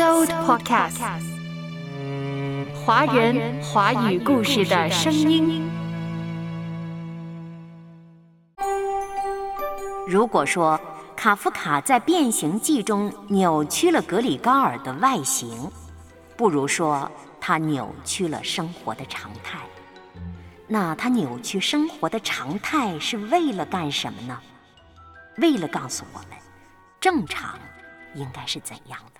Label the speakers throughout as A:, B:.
A: So Podcast，华人华语故事的声音。
B: 如果说卡夫卡在《变形记》中扭曲了格里高尔的外形，不如说他扭曲了生活的常态。那他扭曲生活的常态是为了干什么呢？为了告诉我们，正常应该是怎样的。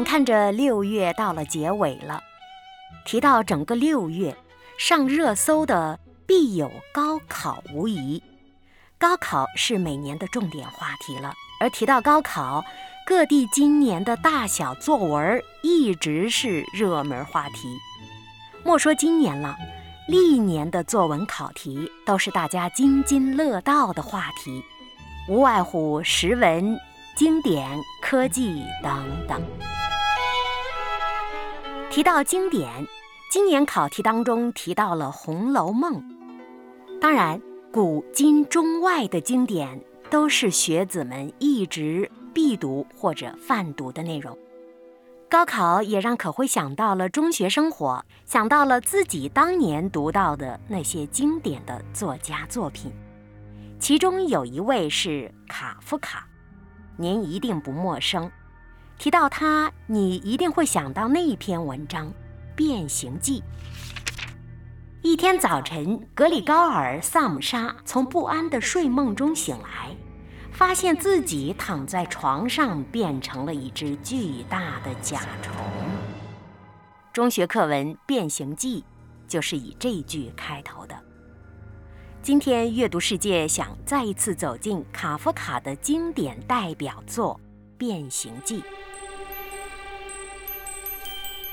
B: 眼看着六月到了结尾了，提到整个六月，上热搜的必有高考无疑。高考是每年的重点话题了，而提到高考，各地今年的大小作文一直是热门话题。莫说今年了，历年的作文考题都是大家津津乐道的话题，无外乎时文、经典、科技等等。提到经典，今年考题当中提到了《红楼梦》。当然，古今中外的经典都是学子们一直必读或者泛读的内容。高考也让可辉想到了中学生活，想到了自己当年读到的那些经典的作家作品，其中有一位是卡夫卡，您一定不陌生。提到他，你一定会想到那篇文章《变形记》。一天早晨，格里高尔·萨姆沙从不安的睡梦中醒来，发现自己躺在床上变成了一只巨大的甲虫。中学课文《变形记》就是以这句开头的。今天阅读世界想再一次走进卡夫卡的经典代表作《变形记》。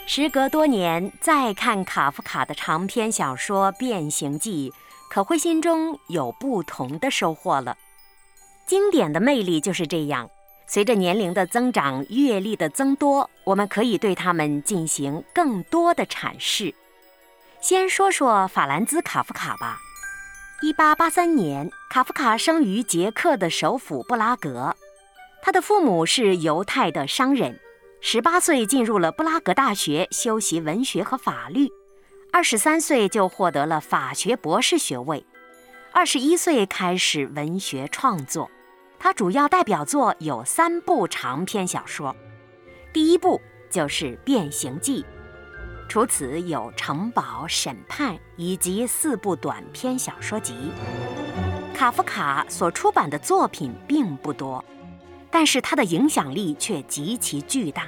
B: 时隔多年再看卡夫卡的长篇小说《变形记》，可会心中有不同的收获了。经典的魅力就是这样，随着年龄的增长、阅历的增多，我们可以对他们进行更多的阐释。先说说法兰兹·卡夫卡吧。一八八三年，卡夫卡生于捷克的首府布拉格，他的父母是犹太的商人。十八岁进入了布拉格大学修习文学和法律，二十三岁就获得了法学博士学位，二十一岁开始文学创作。他主要代表作有三部长篇小说，第一部就是《变形记》，除此有《城堡审判》以及四部短篇小说集。卡夫卡所出版的作品并不多。但是他的影响力却极其巨大，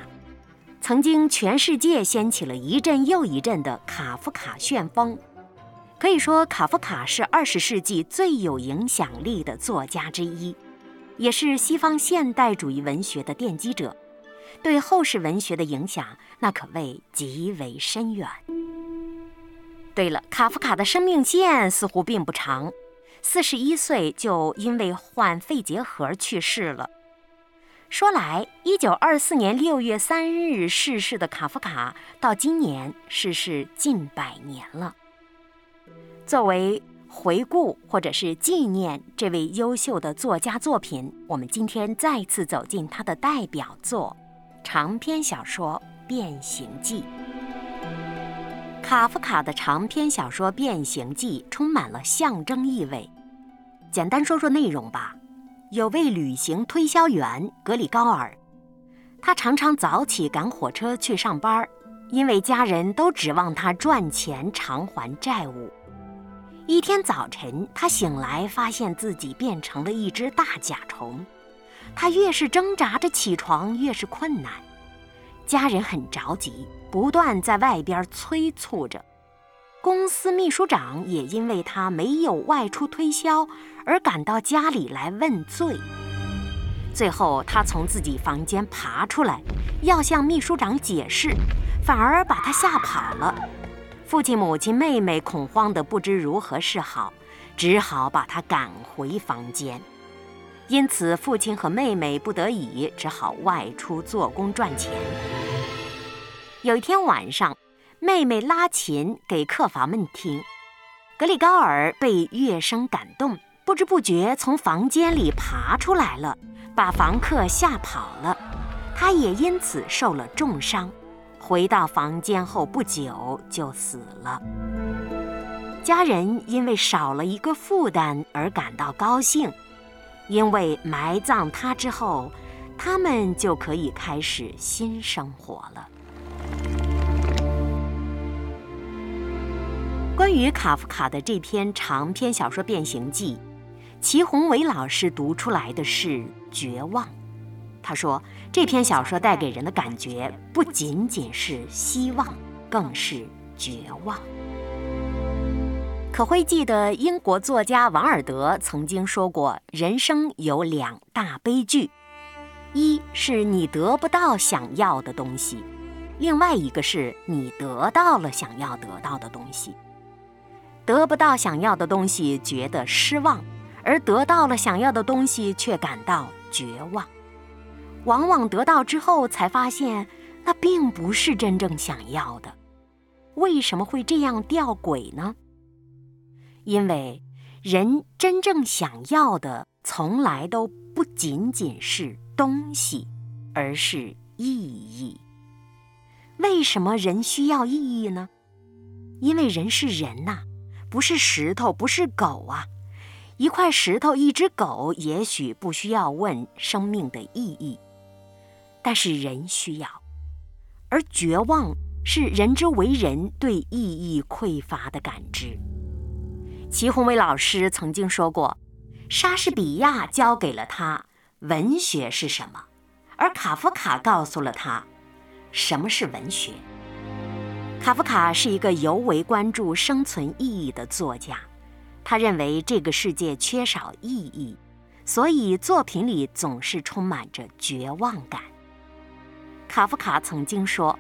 B: 曾经全世界掀起了一阵又一阵的卡夫卡旋风。可以说，卡夫卡是二十世纪最有影响力的作家之一，也是西方现代主义文学的奠基者，对后世文学的影响那可谓极为深远。对了，卡夫卡的生命线似乎并不长，四十一岁就因为患肺结核去世了。说来，一九二四年六月三日逝世的卡夫卡，到今年逝世近百年了。作为回顾或者是纪念这位优秀的作家作品，我们今天再次走进他的代表作——长篇小说《变形记》。卡夫卡的长篇小说《变形记》充满了象征意味。简单说说内容吧。有位旅行推销员格里高尔，他常常早起赶火车去上班，因为家人都指望他赚钱偿还债务。一天早晨，他醒来发现自己变成了一只大甲虫，他越是挣扎着起床，越是困难。家人很着急，不断在外边催促着。公司秘书长也因为他没有外出推销而赶到家里来问罪。最后，他从自己房间爬出来，要向秘书长解释，反而把他吓跑了。父亲、母亲、妹妹恐慌得不知如何是好，只好把他赶回房间。因此，父亲和妹妹不得已只好外出做工赚钱。有一天晚上，妹妹拉琴给客房们听，格里高尔被乐声感动，不知不觉从房间里爬出来了。把房客吓跑了，他也因此受了重伤。回到房间后不久就死了。家人因为少了一个负担而感到高兴，因为埋葬他之后，他们就可以开始新生活了。关于卡夫卡的这篇长篇小说《变形记》。齐宏伟老师读出来的是绝望。他说，这篇小说带给人的感觉不仅仅是希望，更是绝望。可会记得英国作家王尔德曾经说过：“人生有两大悲剧，一是你得不到想要的东西，另外一个是你得到了想要得到的东西。得不到想要的东西，觉得失望。”而得到了想要的东西，却感到绝望。往往得到之后，才发现那并不是真正想要的。为什么会这样吊诡呢？因为人真正想要的，从来都不仅仅是东西，而是意义。为什么人需要意义呢？因为人是人呐，不是石头，不是狗啊。一块石头，一只狗，也许不需要问生命的意义，但是人需要。而绝望是人之为人对意义匮乏的感知。齐宏伟老师曾经说过，莎士比亚教给了他文学是什么，而卡夫卡告诉了他什么是文学。卡夫卡是一个尤为关注生存意义的作家。他认为这个世界缺少意义，所以作品里总是充满着绝望感。卡夫卡曾经说：“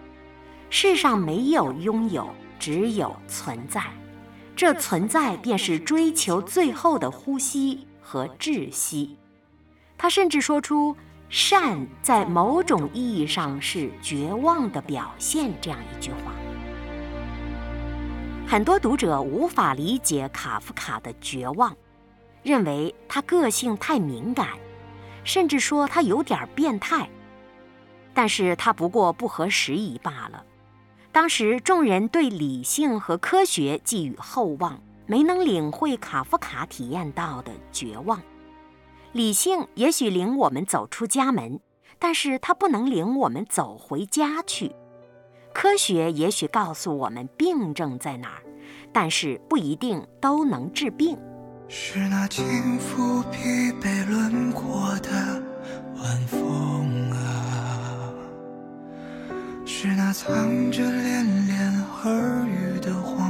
B: 世上没有拥有，只有存在，这存在便是追求最后的呼吸和窒息。”他甚至说出“善在某种意义上是绝望的表现”这样一句话。很多读者无法理解卡夫卡的绝望，认为他个性太敏感，甚至说他有点变态。但是他不过不合时宜罢了。当时众人对理性和科学寄予厚望，没能领会卡夫卡体验到的绝望。理性也许领我们走出家门，但是它不能领我们走回家去。科学也许告诉我们病症在哪儿，但是不一定都能治病。
C: 是那轻抚疲惫轮廓的晚风啊，是那藏着恋恋耳语的黄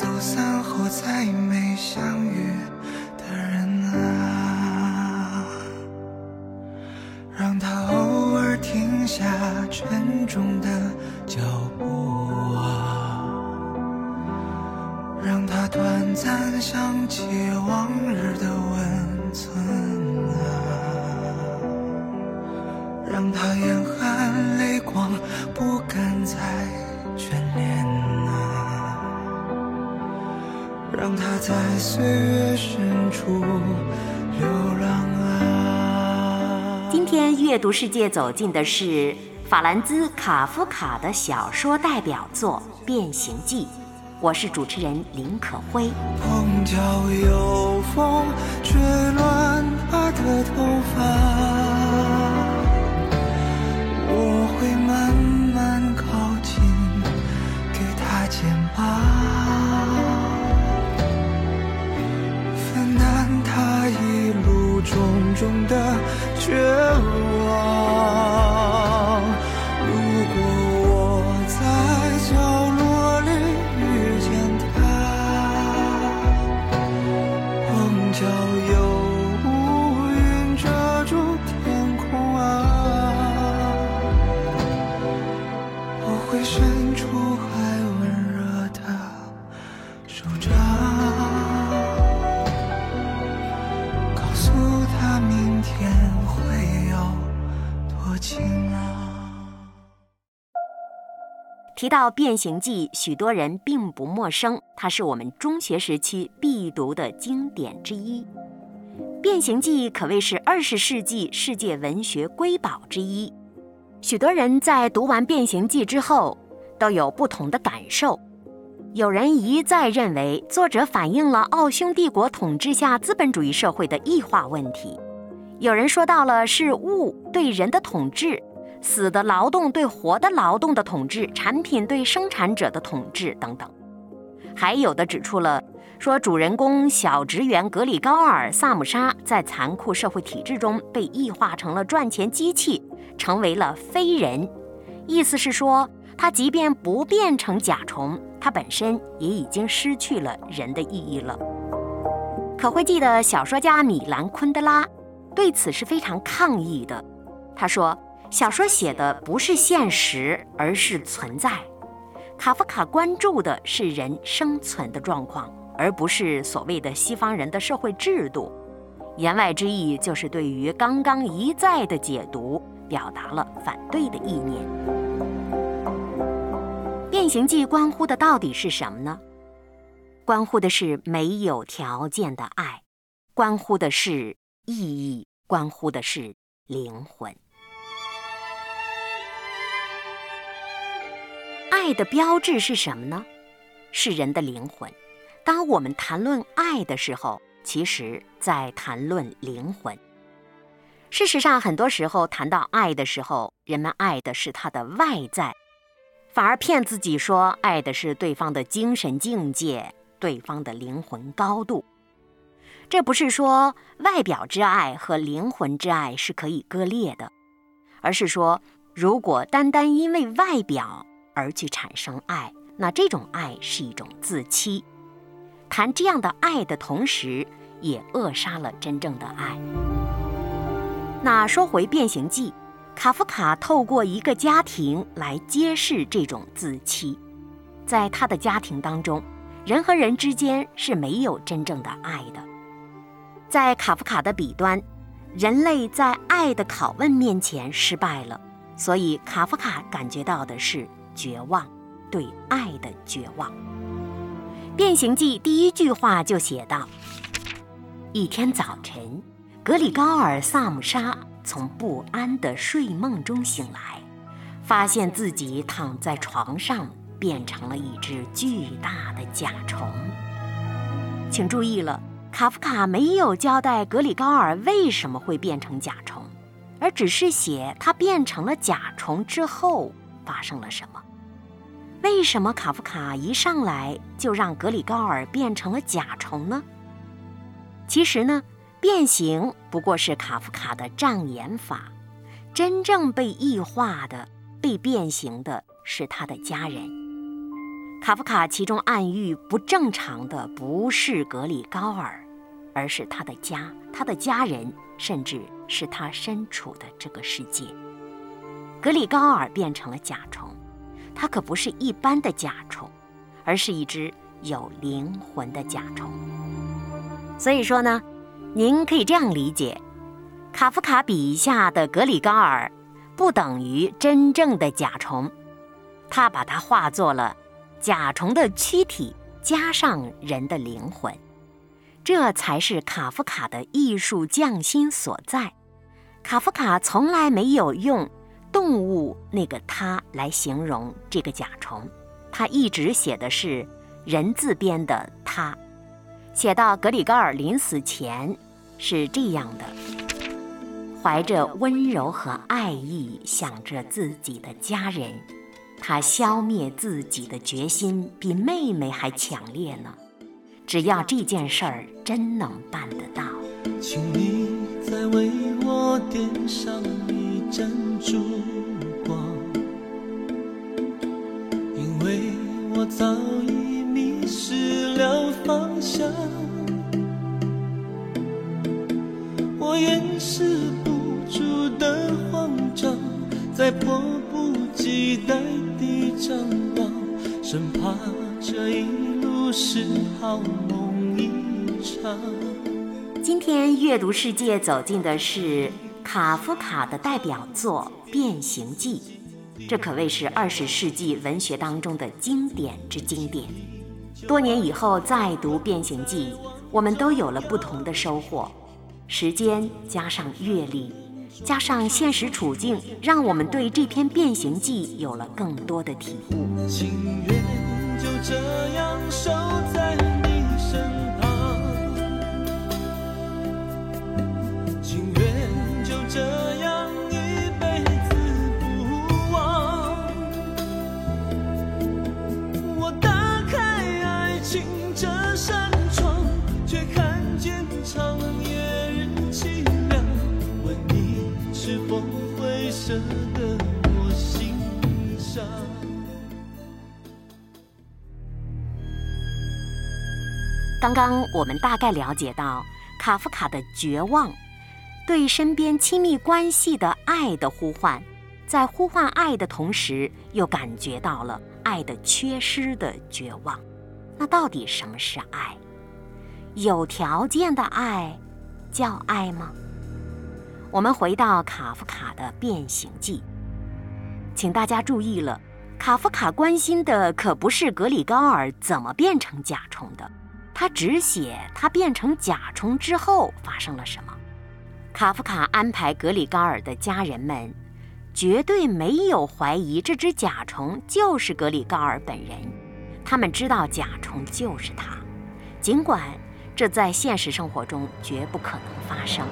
C: 走散后再没相遇的人啊，让他偶尔停下沉重的脚步啊，让他短暂想起往日的温存啊，让他眼含泪光不敢再眷恋。让他在岁月深处流浪啊！
B: 今天阅读世界走进的是法兰兹·卡夫卡的小说代表作《变形记》，我是主持人林可辉。
C: 碰巧有风吹乱他的头发，我会慢慢重重的绝望。
B: 提到《变形记》，许多人并不陌生，它是我们中学时期必读的经典之一。《变形记》可谓是二十世纪世界文学瑰宝之一。许多人在读完《变形记》之后，都有不同的感受。有人一再认为，作者反映了奥匈帝国统治下资本主义社会的异化问题；有人说到了是物对人的统治。死的劳动对活的劳动的统治，产品对生产者的统治等等，还有的指出了说主人公小职员格里高尔·萨姆沙在残酷社会体制中被异化成了赚钱机器，成为了非人。意思是说，他即便不变成甲虫，他本身也已经失去了人的意义了。可会记得小说家米兰·昆德拉对此是非常抗议的，他说。小说写的不是现实，而是存在。卡夫卡关注的是人生存的状况，而不是所谓的西方人的社会制度。言外之意就是对于刚刚一再的解读，表达了反对的意念。变形记关乎的到底是什么呢？关乎的是没有条件的爱，关乎的是意义，关乎的是灵魂。爱的标志是什么呢？是人的灵魂。当我们谈论爱的时候，其实在谈论灵魂。事实上，很多时候谈到爱的时候，人们爱的是他的外在，反而骗自己说爱的是对方的精神境界、对方的灵魂高度。这不是说外表之爱和灵魂之爱是可以割裂的，而是说，如果单单因为外表，而去产生爱，那这种爱是一种自欺。谈这样的爱的同时，也扼杀了真正的爱。那说回《变形记》，卡夫卡透过一个家庭来揭示这种自欺。在他的家庭当中，人和人之间是没有真正的爱的。在卡夫卡的笔端，人类在爱的拷问面前失败了，所以卡夫卡感觉到的是。绝望，对爱的绝望。《变形记》第一句话就写道：“一天早晨，格里高尔·萨姆沙从不安的睡梦中醒来，发现自己躺在床上，变成了一只巨大的甲虫。请注意了，卡夫卡没有交代格里高尔为什么会变成甲虫，而只是写他变成了甲虫之后发生了什么。”为什么卡夫卡一上来就让格里高尔变成了甲虫呢？其实呢，变形不过是卡夫卡的障眼法，真正被异化的、被变形的是他的家人。卡夫卡其中暗喻不正常的不是格里高尔，而是他的家、他的家人，甚至是他身处的这个世界。格里高尔变成了甲虫。它可不是一般的甲虫，而是一只有灵魂的甲虫。所以说呢，您可以这样理解：卡夫卡笔下的格里高尔，不等于真正的甲虫，他把它化作了甲虫的躯体加上人的灵魂，这才是卡夫卡的艺术匠心所在。卡夫卡从来没有用。动物那个它来形容这个甲虫，他一直写的是人字边的他。写到格里高尔临死前是这样的：怀着温柔和爱意想着自己的家人，他消灭自己的决心比妹妹还强烈呢。只要这件事儿真能办得到，
C: 请你
D: 再为我点上一盏烛光，因为我早已迷失了方向，我掩饰不住的慌张，在迫不及待地张望，生怕这一路是好梦一场。
B: 今天阅读世界走进的是卡夫卡的代表作《变形记》，这可谓是二十世纪文学当中的经典之经典。多年以后再读《变形记》，我们都有了不同的收获。时间加上阅历，加上现实处境，让我们对这篇《变形记》有了更多的体悟。
D: 情愿就这样守在
B: 刚刚我们大概了解到卡夫卡的绝望，对身边亲密关系的爱的呼唤，在呼唤爱的同时，又感觉到了爱的缺失的绝望。那到底什么是爱？有条件的爱叫爱吗？我们回到卡夫卡的《变形记》，请大家注意了，卡夫卡关心的可不是格里高尔怎么变成甲虫的。他只写他变成甲虫之后发生了什么。卡夫卡安排格里高尔的家人们，绝对没有怀疑这只甲虫就是格里高尔本人。他们知道甲虫就是他，尽管这在现实生活中绝不可能发生。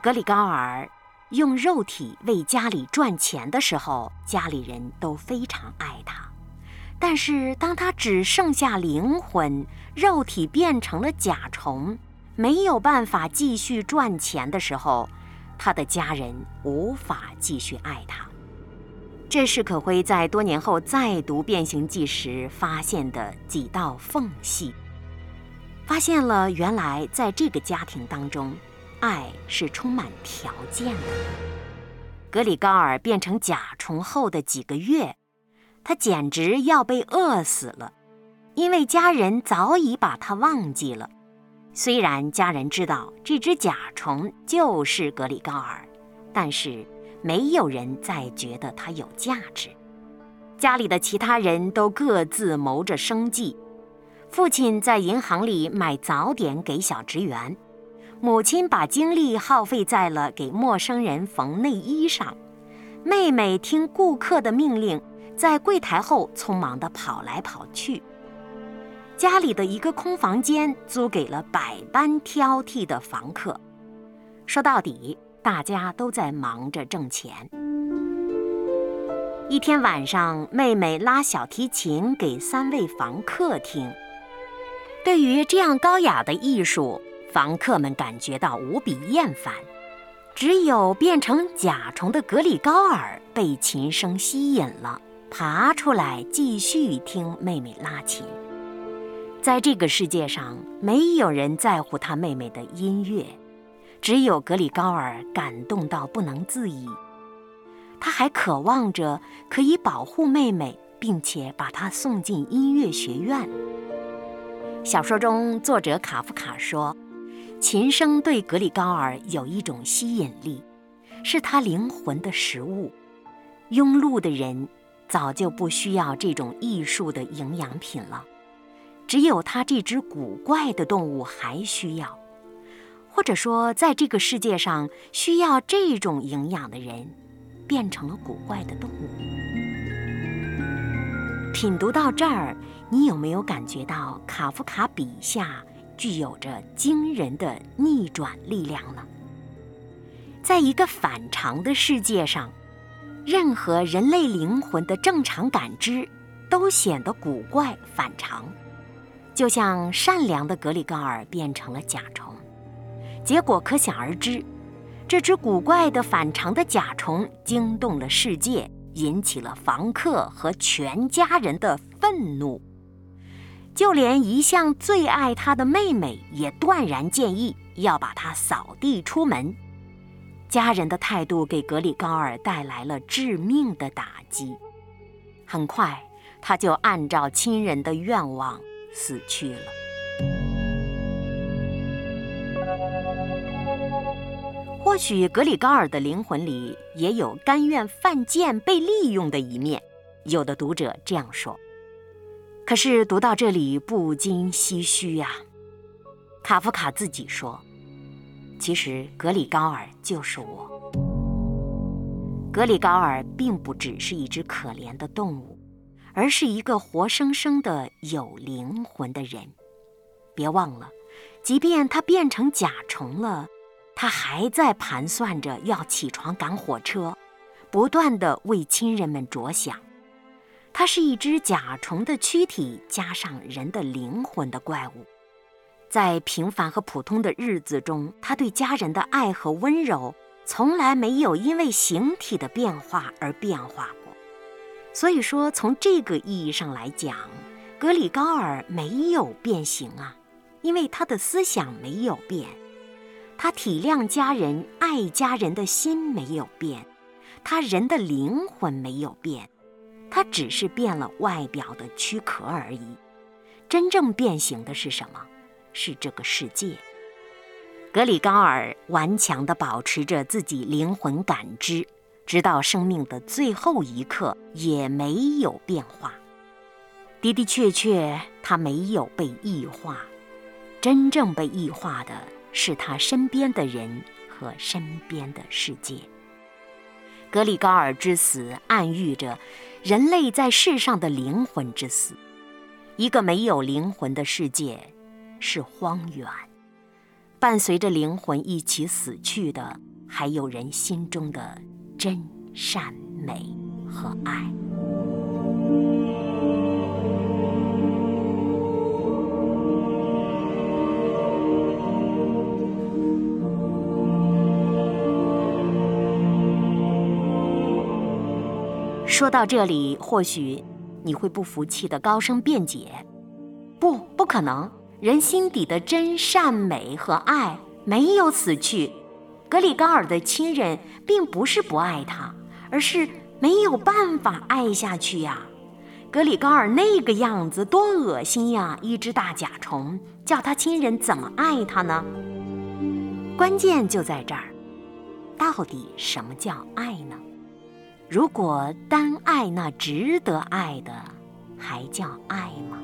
B: 格里高尔用肉体为家里赚钱的时候，家里人都非常爱他。但是，当他只剩下灵魂，肉体变成了甲虫，没有办法继续赚钱的时候，他的家人无法继续爱他。这是可辉在多年后再读《变形记》时发现的几道缝隙，发现了原来在这个家庭当中，爱是充满条件的。格里高尔变成甲虫后的几个月。他简直要被饿死了，因为家人早已把他忘记了。虽然家人知道这只甲虫就是格里高尔，但是没有人再觉得它有价值。家里的其他人都各自谋着生计，父亲在银行里买早点给小职员，母亲把精力耗费在了给陌生人缝内衣上，妹妹听顾客的命令。在柜台后匆忙地跑来跑去。家里的一个空房间租给了百般挑剔的房客。说到底，大家都在忙着挣钱。一天晚上，妹妹拉小提琴给三位房客听。对于这样高雅的艺术，房客们感觉到无比厌烦。只有变成甲虫的格里高尔被琴声吸引了。爬出来，继续听妹妹拉琴。在这个世界上，没有人在乎他妹妹的音乐，只有格里高尔感动到不能自已。他还渴望着可以保护妹妹，并且把她送进音乐学院。小说中，作者卡夫卡说，琴声对格里高尔有一种吸引力，是他灵魂的食物。庸碌的人。早就不需要这种艺术的营养品了，只有他这只古怪的动物还需要，或者说，在这个世界上需要这种营养的人，变成了古怪的动物。品读到这儿，你有没有感觉到卡夫卡笔下具有着惊人的逆转力量呢？在一个反常的世界上。任何人类灵魂的正常感知都显得古怪反常，就像善良的格里高尔变成了甲虫，结果可想而知。这只古怪的反常的甲虫惊动了世界，引起了房客和全家人的愤怒。就连一向最爱他的妹妹也断然建议要把他扫地出门。家人的态度给格里高尔带来了致命的打击。很快，他就按照亲人的愿望死去了。或许格里高尔的灵魂里也有甘愿犯贱、被利用的一面，有的读者这样说。可是读到这里不禁唏嘘呀。卡夫卡自己说：“其实格里高尔就是我。格里高尔并不只是一只可怜的动物，而是一个活生生的有灵魂的人。别忘了，即便他变成甲虫了，他还在盘算着要起床赶火车，不断的为亲人们着想。”它是一只甲虫的躯体加上人的灵魂的怪物，在平凡和普通的日子中，他对家人的爱和温柔从来没有因为形体的变化而变化过。所以说，从这个意义上来讲，格里高尔没有变形啊，因为他的思想没有变，他体谅家人、爱家人的心没有变，他人的灵魂没有变。他只是变了外表的躯壳而已，真正变形的是什么？是这个世界。格里高尔顽强地保持着自己灵魂感知，直到生命的最后一刻也没有变化。的的确确，他没有被异化，真正被异化的是他身边的人和身边的世界。格里高尔之死暗喻着人类在世上的灵魂之死。一个没有灵魂的世界是荒原，伴随着灵魂一起死去的，还有人心中的真善美和爱。说到这里，或许你会不服气的高声辩解：“不，不可能！人心底的真善美和爱没有死去。格里高尔的亲人并不是不爱他，而是没有办法爱下去呀。格里高尔那个样子多恶心呀！一只大甲虫，叫他亲人怎么爱他呢？关键就在这儿，到底什么叫爱呢？”如果单爱那值得爱的，还叫爱吗？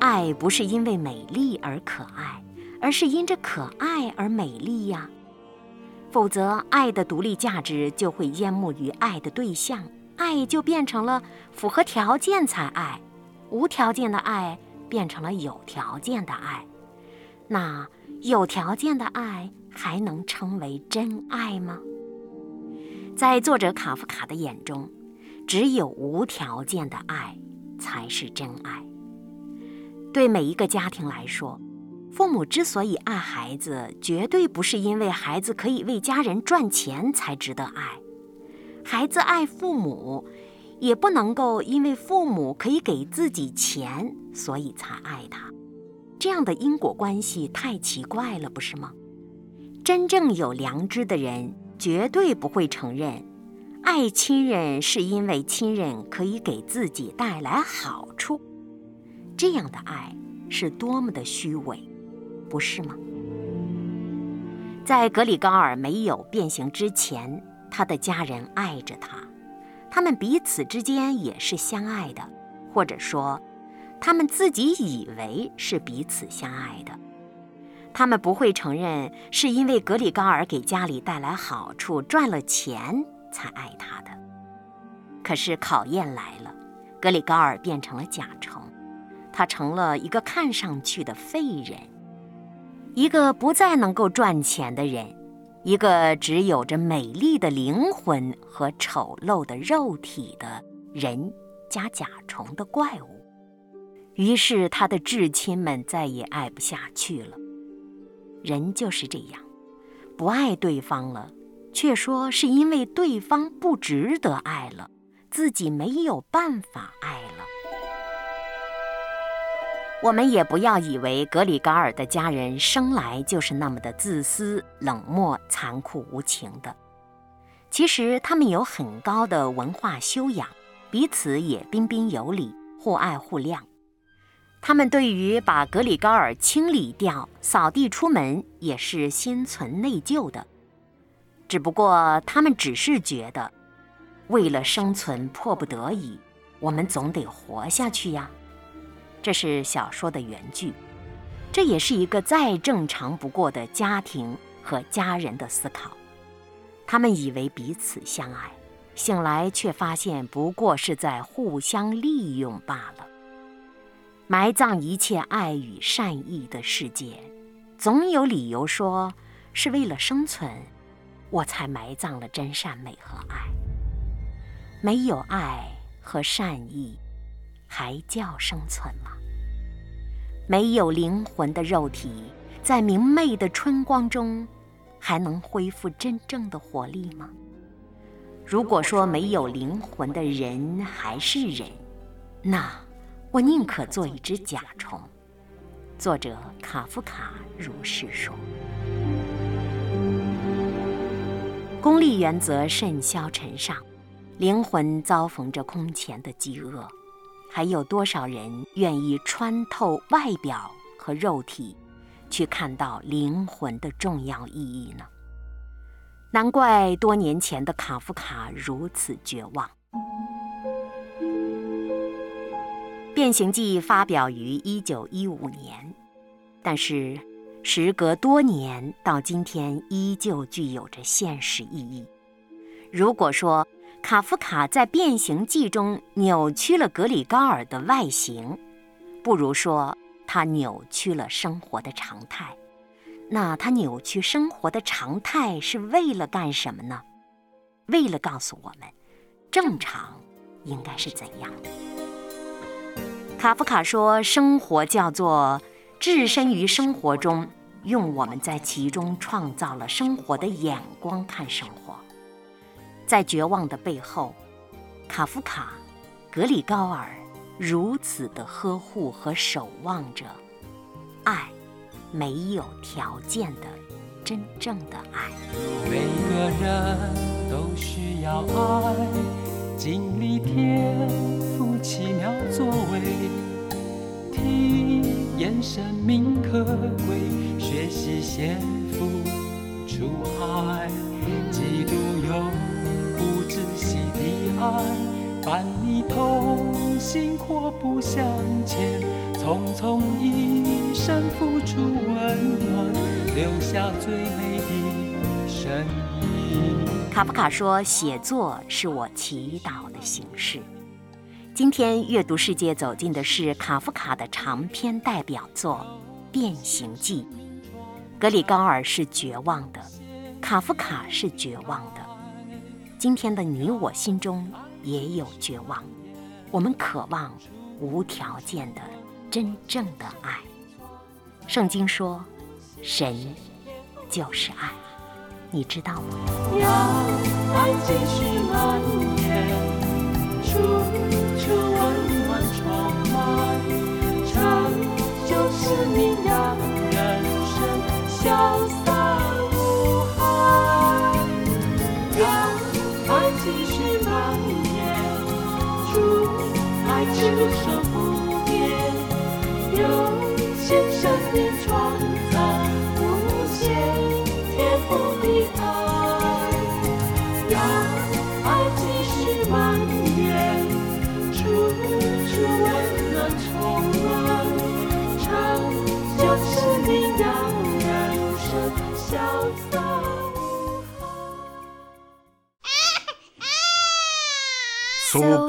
B: 爱不是因为美丽而可爱，而是因着可爱而美丽呀。否则，爱的独立价值就会淹没于爱的对象，爱就变成了符合条件才爱，无条件的爱变成了有条件的爱。那有条件的爱还能称为真爱吗？在作者卡夫卡的眼中，只有无条件的爱才是真爱。对每一个家庭来说，父母之所以爱孩子，绝对不是因为孩子可以为家人赚钱才值得爱；孩子爱父母，也不能够因为父母可以给自己钱，所以才爱他。这样的因果关系太奇怪了，不是吗？真正有良知的人。绝对不会承认，爱亲人是因为亲人可以给自己带来好处。这样的爱是多么的虚伪，不是吗？在格里高尔没有变形之前，他的家人爱着他，他们彼此之间也是相爱的，或者说，他们自己以为是彼此相爱的。他们不会承认是因为格里高尔给家里带来好处、赚了钱才爱他的。可是考验来了，格里高尔变成了甲虫，他成了一个看上去的废人，一个不再能够赚钱的人，一个只有着美丽的灵魂和丑陋的肉体的人加甲虫的怪物。于是他的至亲们再也爱不下去了。人就是这样，不爱对方了，却说是因为对方不值得爱了，自己没有办法爱了。我们也不要以为格里高尔的家人生来就是那么的自私、冷漠、残酷无情的。其实他们有很高的文化修养，彼此也彬彬有礼，互爱互谅。他们对于把格里高尔清理掉、扫地出门也是心存内疚的。只不过他们只是觉得，为了生存，迫不得已，我们总得活下去呀。这是小说的原句，这也是一个再正常不过的家庭和家人的思考。他们以为彼此相爱，醒来却发现不过是在互相利用罢了。埋葬一切爱与善意的世界，总有理由说是为了生存，我才埋葬了真善美和爱。没有爱和善意。还叫生存吗？没有灵魂的肉体，在明媚的春光中，还能恢复真正的活力吗？如果说没有灵魂的人还是人，那我宁可做一只甲虫。作者卡夫卡如是说。功利原则甚嚣尘上，灵魂遭逢着空前的饥饿。还有多少人愿意穿透外表和肉体，去看到灵魂的重要意义呢？难怪多年前的卡夫卡如此绝望。《变形记》发表于一九一五年，但是时隔多年，到今天依旧具有着现实意义。如果说，卡夫卡在《变形记》中扭曲了格里高尔的外形，不如说他扭曲了生活的常态。那他扭曲生活的常态是为了干什么呢？为了告诉我们，正常应该是怎样。卡夫卡说：“生活叫做置身于生活中，用我们在其中创造了生活的眼光看生活。”在绝望的背后，卡夫卡、格里高尔如此的呵护和守望着爱，没有条件的真正的爱。
E: 每个人都需要爱，经历天赋奇妙作为，体验生命可贵，学习先付出爱，伴你同行，阔步向前，匆匆一生付出温暖，留下最美的身影。
B: 卡夫卡说：“写作是我祈祷的形式。”今天阅读世界走进的是卡夫卡的长篇代表作《变形记》。格里高尔是绝望的，卡夫卡是绝望的。今天的你我心中也有绝望，我们渴望无条件的真正的爱。圣经说，神就是爱，你知道吗？
E: 让爱继续蔓延，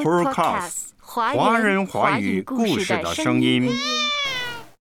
F: Supercast，华人华语故事的声音。